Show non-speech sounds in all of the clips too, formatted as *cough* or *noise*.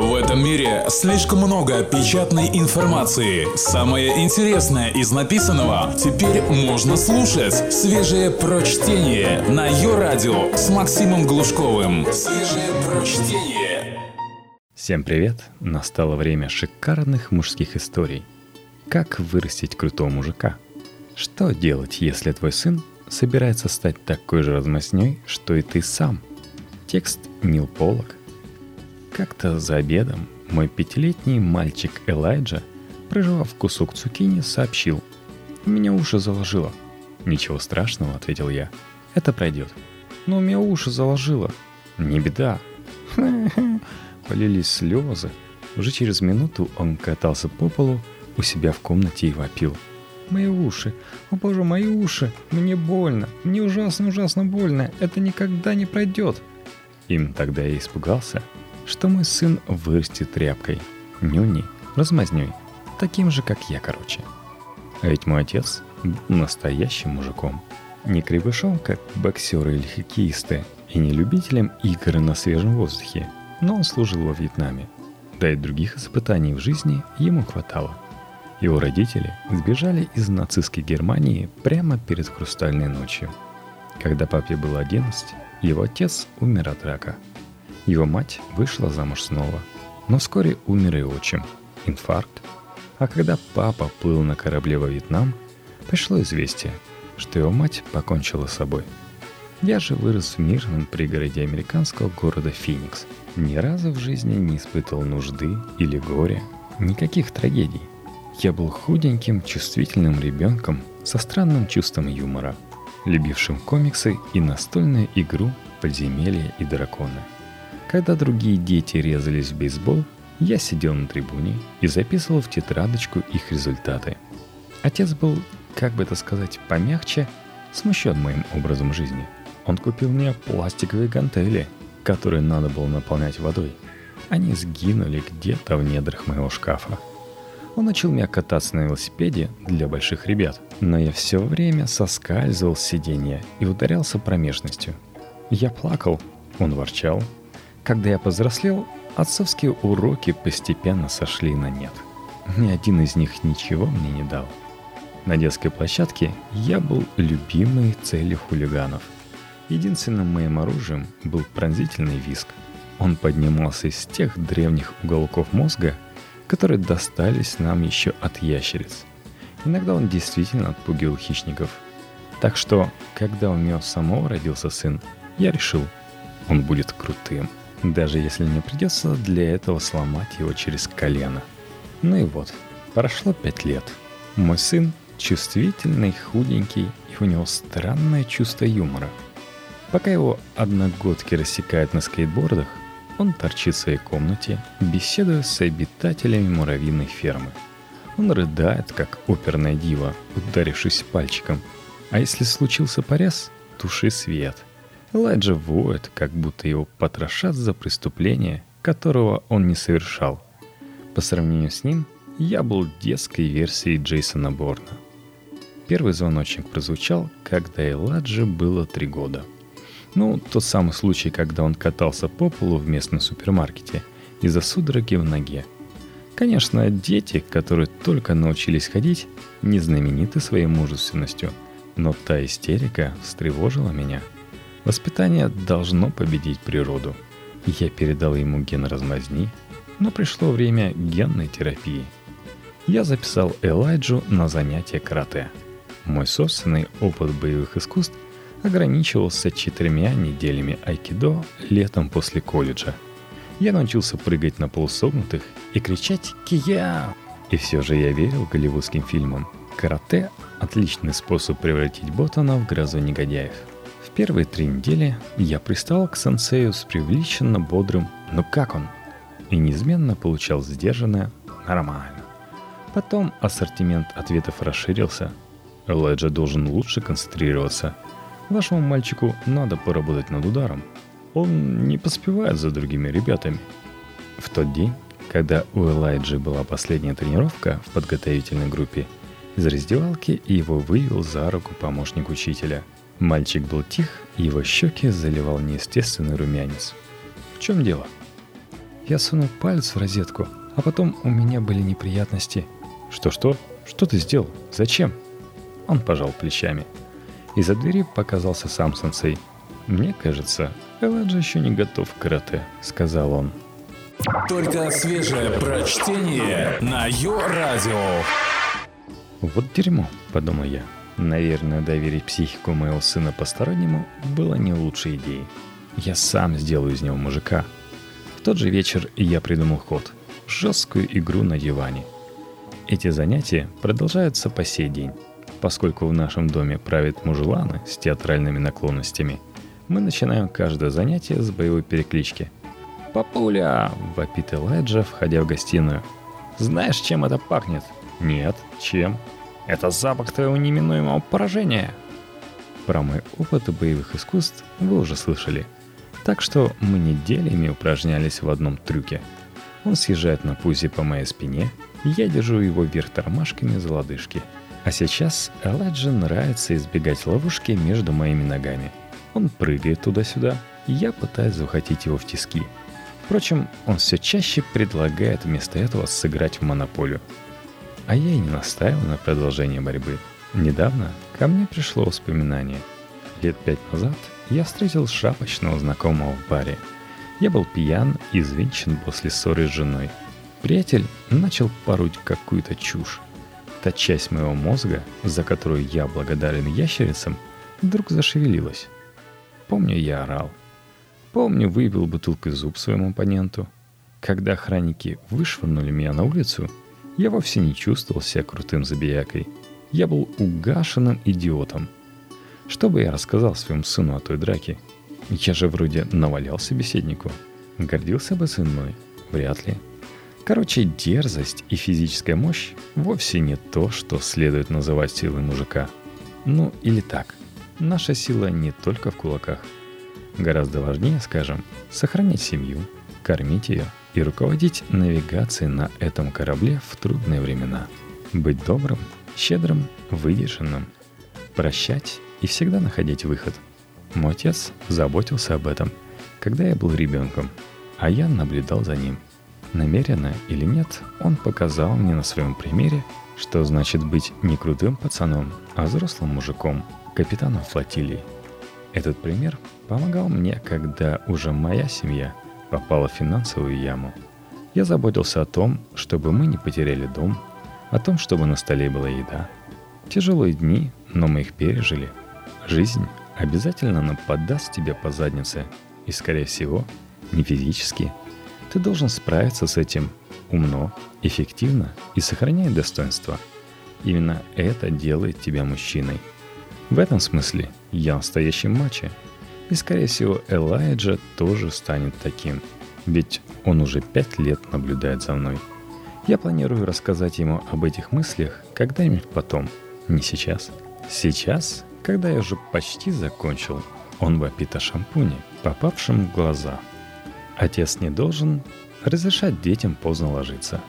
В этом мире слишком много печатной информации. Самое интересное из написанного теперь можно слушать. Свежее прочтение на ее радио с Максимом Глушковым. Свежее прочтение. Всем привет! Настало время шикарных мужских историй. Как вырастить крутого мужика? Что делать, если твой сын собирается стать такой же размазней, что и ты сам? Текст Нил Полок. Как-то за обедом мой пятилетний мальчик Элайджа, проживав кусок цукини, сообщил. «У меня уши заложило». «Ничего страшного», — ответил я. «Это пройдет». «Но у меня уши заложило». «Не беда». *laughs* Полились слезы. Уже через минуту он катался по полу у себя в комнате и вопил. «Мои уши! О боже, мои уши! Мне больно! Мне ужасно-ужасно больно! Это никогда не пройдет!» Им тогда я испугался, что мой сын вырастет тряпкой, нюней, размазней, таким же, как я, короче. А ведь мой отец был настоящим мужиком. Не крепышом, как боксеры или хоккеисты, и не любителем игр на свежем воздухе, но он служил во Вьетнаме. Да и других испытаний в жизни ему хватало. Его родители сбежали из нацистской Германии прямо перед хрустальной ночью. Когда папе было 11, его отец умер от рака – его мать вышла замуж снова, но вскоре умер и отчим. Инфаркт. А когда папа плыл на корабле во Вьетнам, пришло известие, что его мать покончила с собой. Я же вырос в мирном пригороде американского города Феникс. Ни разу в жизни не испытывал нужды или горя, никаких трагедий. Я был худеньким, чувствительным ребенком со странным чувством юмора, любившим комиксы и настольную игру «Подземелья и драконы». Когда другие дети резались в бейсбол, я сидел на трибуне и записывал в тетрадочку их результаты. Отец был, как бы это сказать, помягче, смущен моим образом жизни. Он купил мне пластиковые гантели, которые надо было наполнять водой. Они сгинули где-то в недрах моего шкафа. Он учил меня кататься на велосипеде для больших ребят, но я все время соскальзывал с сиденья и ударялся промежностью. Я плакал, он ворчал, когда я повзрослел, отцовские уроки постепенно сошли на нет. Ни один из них ничего мне не дал. На детской площадке я был любимой целью хулиганов. Единственным моим оружием был пронзительный виск. Он поднимался из тех древних уголков мозга, которые достались нам еще от ящериц. Иногда он действительно отпугивал хищников. Так что, когда у меня самого родился сын, я решил, он будет крутым – даже если не придется для этого сломать его через колено. Ну и вот, прошло пять лет. Мой сын чувствительный, худенький, и у него странное чувство юмора. Пока его одногодки рассекают на скейтбордах, он торчит в своей комнате, беседуя с обитателями муравьиной фермы. Он рыдает, как оперная дива, ударившись пальчиком. А если случился порез, туши свет – Элайджа воет, как будто его потрошат за преступление, которого он не совершал. По сравнению с ним, я был детской версией Джейсона Борна. Первый звоночек прозвучал, когда Эладже было три года. Ну, тот самый случай, когда он катался по полу в местном супермаркете из-за судороги в ноге. Конечно, дети, которые только научились ходить, не знамениты своей мужественностью, но та истерика встревожила меня – Воспитание должно победить природу. Я передал ему ген размазни, но пришло время генной терапии. Я записал Элайджу на занятия карате. Мой собственный опыт боевых искусств ограничивался четырьмя неделями айкидо летом после колледжа. Я научился прыгать на полусогнутых и кричать «Кия!». И все же я верил голливудским фильмам. Карате – отличный способ превратить Ботана в грозу негодяев – первые три недели я пристал к сенсею с привлеченно бодрым «Ну как он?» и неизменно получал сдержанное «Нормально». Потом ассортимент ответов расширился. Леджа должен лучше концентрироваться. Вашему мальчику надо поработать над ударом. Он не поспевает за другими ребятами. В тот день, когда у Элайджи была последняя тренировка в подготовительной группе, из раздевалки его вывел за руку помощник учителя – Мальчик был тих, его щеки заливал неестественный румянец. «В чем дело?» Я сунул палец в розетку, а потом у меня были неприятности. Что-что? Что ты сделал? Зачем? Он пожал плечами. Из-за двери показался сам сенсей. «Мне кажется, Элладжи еще не готов к карате», — сказал он. Только свежее прочтение на Йо-Радио. «Вот дерьмо», — подумал я. Наверное, доверить психику моего сына постороннему было не лучшей идеей. Я сам сделаю из него мужика. В тот же вечер я придумал ход. Жесткую игру на диване. Эти занятия продолжаются по сей день. Поскольку в нашем доме правят мужеланы с театральными наклонностями, мы начинаем каждое занятие с боевой переклички. «Папуля!» — вопит Элайджа, входя в гостиную. «Знаешь, чем это пахнет?» «Нет. Чем?» «Это запах твоего неминуемого поражения!» Про мой опыт боевых искусств вы уже слышали. Так что мы неделями упражнялись в одном трюке. Он съезжает на пузе по моей спине, я держу его вверх тормашками за лодыжки — а сейчас Элайджа нравится избегать ловушки между моими ногами. Он прыгает туда-сюда, и я пытаюсь захватить его в тиски. Впрочем, он все чаще предлагает вместо этого сыграть в монополию. А я и не настаивал на продолжении борьбы. Недавно ко мне пришло воспоминание. Лет пять назад я встретил шапочного знакомого в баре. Я был пьян и взвинчен после ссоры с женой. Приятель начал поруть какую-то чушь. Та часть моего мозга, за которую я благодарен ящерицам, вдруг зашевелилась. Помню, я орал. Помню, выбил бутылкой зуб своему оппоненту. Когда охранники вышвырнули меня на улицу, я вовсе не чувствовал себя крутым забиякой. Я был угашенным идиотом. Что бы я рассказал своему сыну о той драке? Я же вроде навалял собеседнику. Гордился бы сын мной? Вряд ли. Короче, дерзость и физическая мощь вовсе не то, что следует называть силой мужика. Ну или так. Наша сила не только в кулаках. Гораздо важнее, скажем, сохранить семью, кормить ее и руководить навигацией на этом корабле в трудные времена. Быть добрым, щедрым, выдержанным. Прощать и всегда находить выход. Мой отец заботился об этом, когда я был ребенком, а я наблюдал за ним – Намеренно или нет, он показал мне на своем примере, что значит быть не крутым пацаном, а взрослым мужиком, капитаном флотилии. Этот пример помогал мне, когда уже моя семья попала в финансовую яму. Я заботился о том, чтобы мы не потеряли дом, о том, чтобы на столе была еда. Тяжелые дни, но мы их пережили. Жизнь обязательно нападаст тебе по заднице, и, скорее всего, не физически, ты должен справиться с этим умно, эффективно и сохраняя достоинство. Именно это делает тебя мужчиной. В этом смысле я настоящий мачо. И, скорее всего, Элайджа тоже станет таким. Ведь он уже пять лет наблюдает за мной. Я планирую рассказать ему об этих мыслях когда-нибудь потом, не сейчас. Сейчас, когда я уже почти закончил, он вопит о шампуне, попавшем в глаза – Отец не должен разрешать детям поздно ложиться.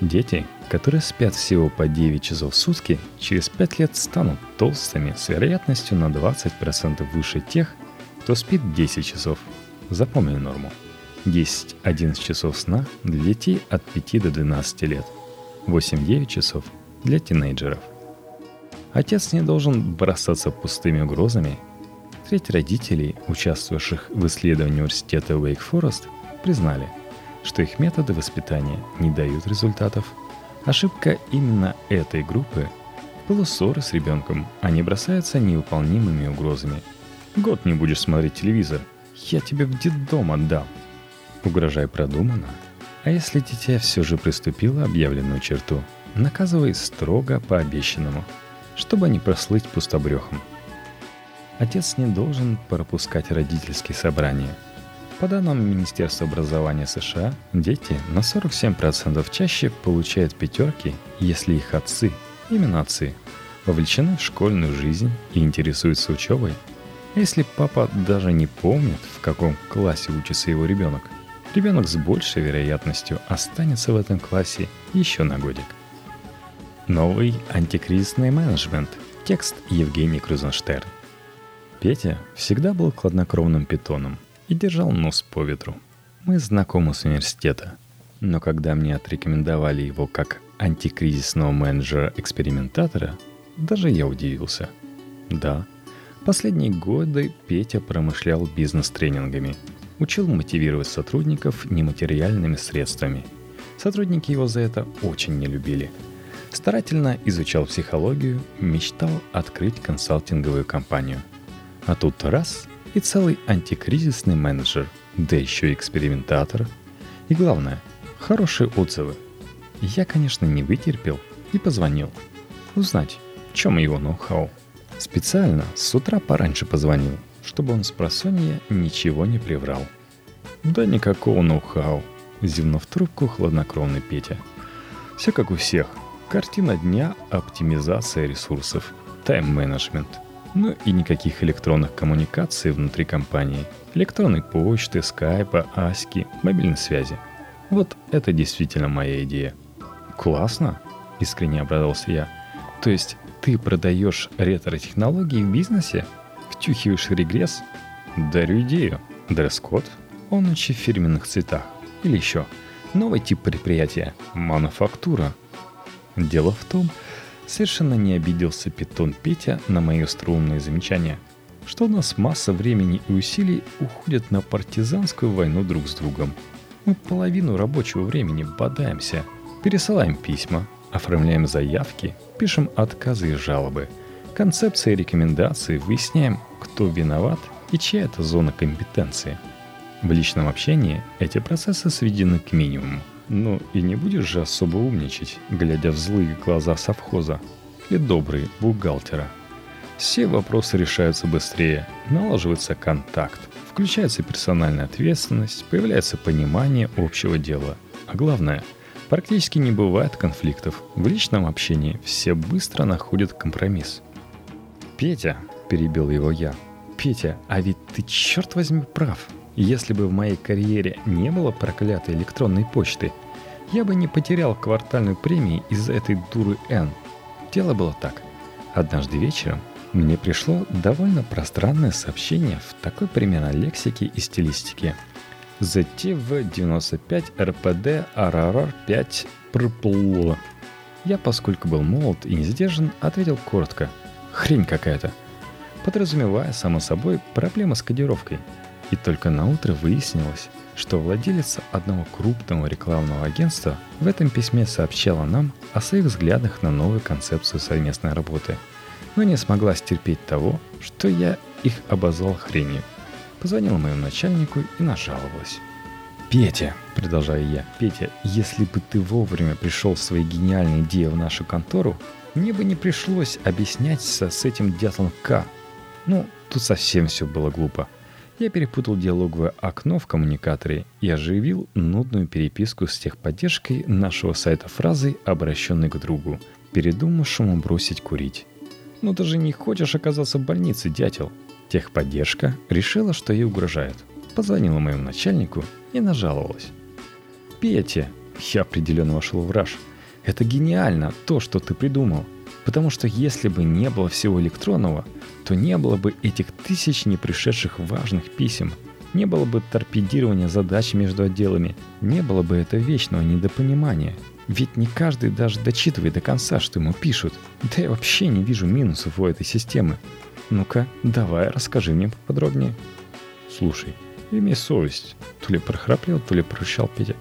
Дети, которые спят всего по 9 часов в сутки, через 5 лет станут толстыми с вероятностью на 20% выше тех, кто спит 10 часов. Запомни норму. 10-11 часов сна для детей от 5 до 12 лет. 8-9 часов для тинейджеров. Отец не должен бросаться пустыми угрозами Треть родителей, участвовавших в исследовании университета Уэйк Форест, признали, что их методы воспитания не дают результатов. Ошибка именно этой группы была ссоры с ребенком, они бросаются невыполнимыми угрозами. «Год не будешь смотреть телевизор, я тебе в детдом отдам». Угрожай продуманно. А если дитя все же приступило объявленную черту, наказывай строго по обещанному, чтобы не прослыть пустобрехом – Отец не должен пропускать родительские собрания. По данным Министерства образования США, дети на 47% чаще получают пятерки, если их отцы, именно отцы, вовлечены в школьную жизнь и интересуются учебой. Если папа даже не помнит, в каком классе учится его ребенок, ребенок с большей вероятностью останется в этом классе еще на годик. Новый антикризисный менеджмент. Текст Евгений Крузенштерн. Петя всегда был хладнокровным питоном и держал нос по ветру. Мы знакомы с университета. Но когда мне отрекомендовали его как антикризисного менеджера-экспериментатора, даже я удивился. Да, последние годы Петя промышлял бизнес-тренингами, учил мотивировать сотрудников нематериальными средствами. Сотрудники его за это очень не любили. Старательно изучал психологию, мечтал открыть консалтинговую компанию. А тут раз и целый антикризисный менеджер, да еще и экспериментатор. И главное, хорошие отзывы. Я, конечно, не вытерпел и позвонил. Узнать, в чем его ноу-хау. Специально с утра пораньше позвонил, чтобы он с просонья ничего не приврал. «Да никакого ноу-хау», — зевнув трубку хладнокровный Петя. «Все как у всех. Картина дня — оптимизация ресурсов, тайм-менеджмент. Ну и никаких электронных коммуникаций внутри компании. Электронной почты, скайпа, аски, мобильной связи. Вот это действительно моя идея. Классно, искренне обрадовался я. То есть ты продаешь ретро-технологии в бизнесе? Втюхиваешь регресс? Дарю идею. Дресс-код? Он еще в фирменных цветах. Или еще. Новый тип предприятия. Мануфактура. Дело в том, совершенно не обиделся питон Петя на мои струнные замечания, что у нас масса времени и усилий уходит на партизанскую войну друг с другом. Мы половину рабочего времени бодаемся, пересылаем письма, оформляем заявки, пишем отказы и жалобы, концепции и рекомендации, выясняем, кто виноват и чья это зона компетенции. В личном общении эти процессы сведены к минимуму. Ну и не будешь же особо умничать, глядя в злые глаза совхоза или добрые бухгалтера. Все вопросы решаются быстрее, налаживается контакт, включается персональная ответственность, появляется понимание общего дела. А главное, практически не бывает конфликтов. В личном общении все быстро находят компромисс. «Петя», — перебил его я, — «Петя, а ведь ты, черт возьми, прав. Если бы в моей карьере не было проклятой электронной почты, я бы не потерял квартальную премию из-за этой дуры Н. Дело было так. Однажды вечером мне пришло довольно пространное сообщение в такой примерно лексике и стилистике. ZTV95 RPD RRR 5 ПРПЛ. Я, поскольку был молод и не сдержан, ответил коротко. Хрень какая-то. Подразумевая, само собой, проблема с кодировкой – и только на утро выяснилось, что владелица одного крупного рекламного агентства в этом письме сообщала нам о своих взглядах на новую концепцию совместной работы, но не смогла стерпеть того, что я их обозвал хренью. Позвонила моему начальнику и нажаловалась. «Петя», — продолжаю я, — «Петя, если бы ты вовремя пришел с своей гениальной идеей в нашу контору, мне бы не пришлось объясняться с этим дятлом К. Ну, тут совсем все было глупо. Я перепутал диалоговое окно в коммуникаторе и оживил нудную переписку с техподдержкой нашего сайта фразой, обращенной к другу, передумавшему бросить курить. «Ну ты же не хочешь оказаться в больнице, дятел?» Техподдержка решила, что ей угрожает. Позвонила моему начальнику и нажаловалась. «Петя!» Я определенно вошел в раж. «Это гениально, то, что ты придумал. Потому что если бы не было всего электронного, то не было бы этих тысяч непришедших важных писем, не было бы торпедирования задач между отделами, не было бы этого вечного недопонимания. Ведь не каждый даже дочитывает до конца, что ему пишут. Да я вообще не вижу минусов у этой системы. Ну-ка, давай, расскажи мне поподробнее. Слушай, имей совесть. То ли прохрапел, то ли прощал Петя.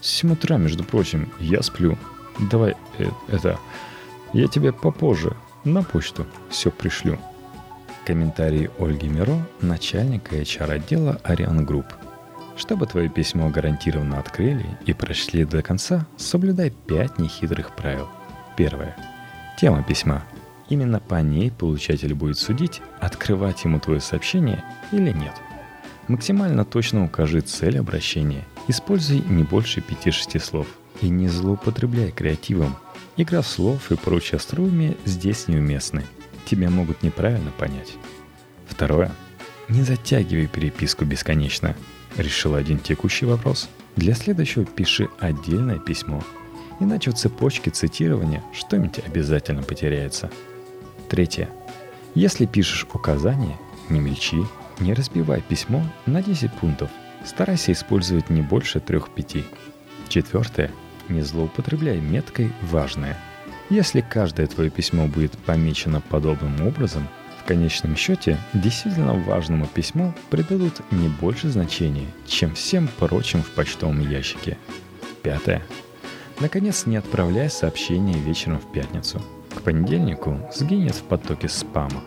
С 7 утра, между прочим, я сплю. Давай, э, это... Я тебе попозже на почту все пришлю. Комментарий Ольги Миро, начальника HR-отдела Ариан Групп. Чтобы твое письмо гарантированно открыли и прочли до конца, соблюдай пять нехитрых правил. Первое. Тема письма. Именно по ней получатель будет судить, открывать ему твое сообщение или нет. Максимально точно укажи цель обращения. Используй не больше 5-6 слов. И не злоупотребляй креативом, Игра слов и прочее остроумие здесь неуместны. Тебя могут неправильно понять. Второе. Не затягивай переписку бесконечно. Решил один текущий вопрос. Для следующего пиши отдельное письмо. Иначе в цепочке цитирования что-нибудь обязательно потеряется. Третье. Если пишешь указания, не мельчи, не разбивай письмо на 10 пунктов. Старайся использовать не больше трех-пяти. Четвертое. Не злоупотребляй меткой «важное». Если каждое твое письмо будет помечено подобным образом, в конечном счете действительно важному письму придадут не больше значения, чем всем прочим в почтовом ящике. Пятое. Наконец, не отправляй сообщения вечером в пятницу. К понедельнику сгинет в потоке спама.